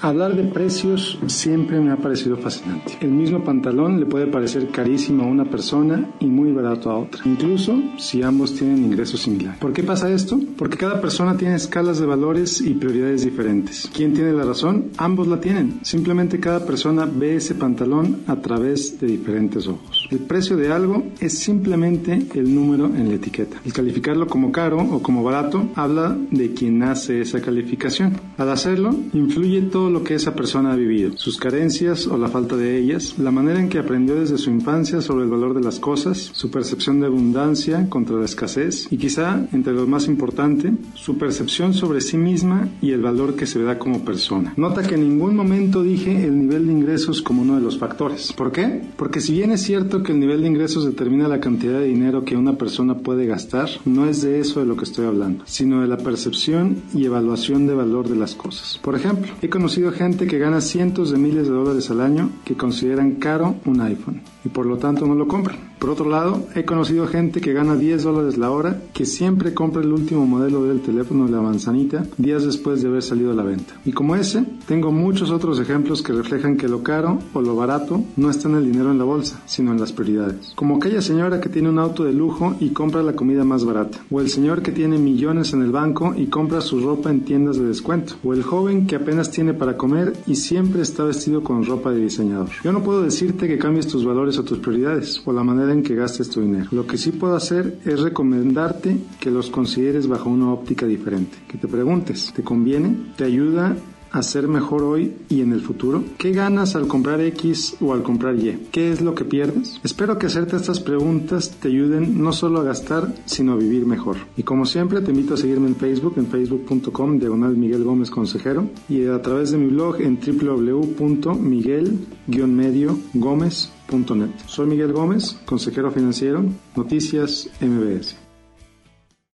Hablar de precios siempre me ha parecido fascinante. El mismo pantalón le puede parecer carísimo a una persona y muy barato a otra, incluso si ambos tienen ingresos similares. ¿Por qué pasa esto? Porque cada persona tiene escalas de valores y prioridades diferentes. ¿Quién tiene la razón? Ambos la tienen. Simplemente cada persona ve ese pantalón a través de diferentes ojos. El precio de algo es simplemente el número en la etiqueta. El calificarlo como caro o como barato habla de quien hace esa calificación. Al hacerlo, influye todo lo que esa persona ha vivido, sus carencias o la falta de ellas, la manera en que aprendió desde su infancia sobre el valor de las cosas, su percepción de abundancia contra la escasez y quizá, entre lo más importante, su percepción sobre sí misma y el valor que se le da como persona. Nota que en ningún momento dije el nivel de ingresos como uno de los factores. ¿Por qué? Porque si bien es cierto que el nivel de ingresos determina la cantidad de dinero que una persona puede gastar, no es de eso de lo que estoy hablando, sino de la percepción y evaluación de valor de las cosas. Por ejemplo, he conocido gente que gana cientos de miles de dólares al año que consideran caro un iPhone y por lo tanto no lo compran. Por otro lado, he conocido gente que gana 10 dólares la hora que siempre compra el último modelo del teléfono de la manzanita días después de haber salido a la venta. Y como ese, tengo muchos otros ejemplos que reflejan que lo caro o lo barato no está en el dinero en la bolsa, sino en las prioridades. Como aquella señora que tiene un auto de lujo y compra la comida más barata, o el señor que tiene millones en el banco y compra su ropa en tiendas de descuento, o el joven que apenas tiene para comer y siempre está vestido con ropa de diseñador. Yo no puedo decirte que cambies tus valores o tus prioridades, o la manera en que gastes tu dinero. Lo que sí puedo hacer es recomendarte que los consideres bajo una óptica diferente. Que te preguntes, ¿te conviene? ¿Te ayuda a ser mejor hoy y en el futuro? ¿Qué ganas al comprar X o al comprar Y? ¿Qué es lo que pierdes? Espero que hacerte estas preguntas te ayuden no solo a gastar, sino a vivir mejor. Y como siempre, te invito a seguirme en Facebook, en facebook.com, diagonal Miguel Gómez Consejero, y a través de mi blog en www.miguel-medio-gómez.net. Soy Miguel Gómez, consejero financiero, Noticias MBS.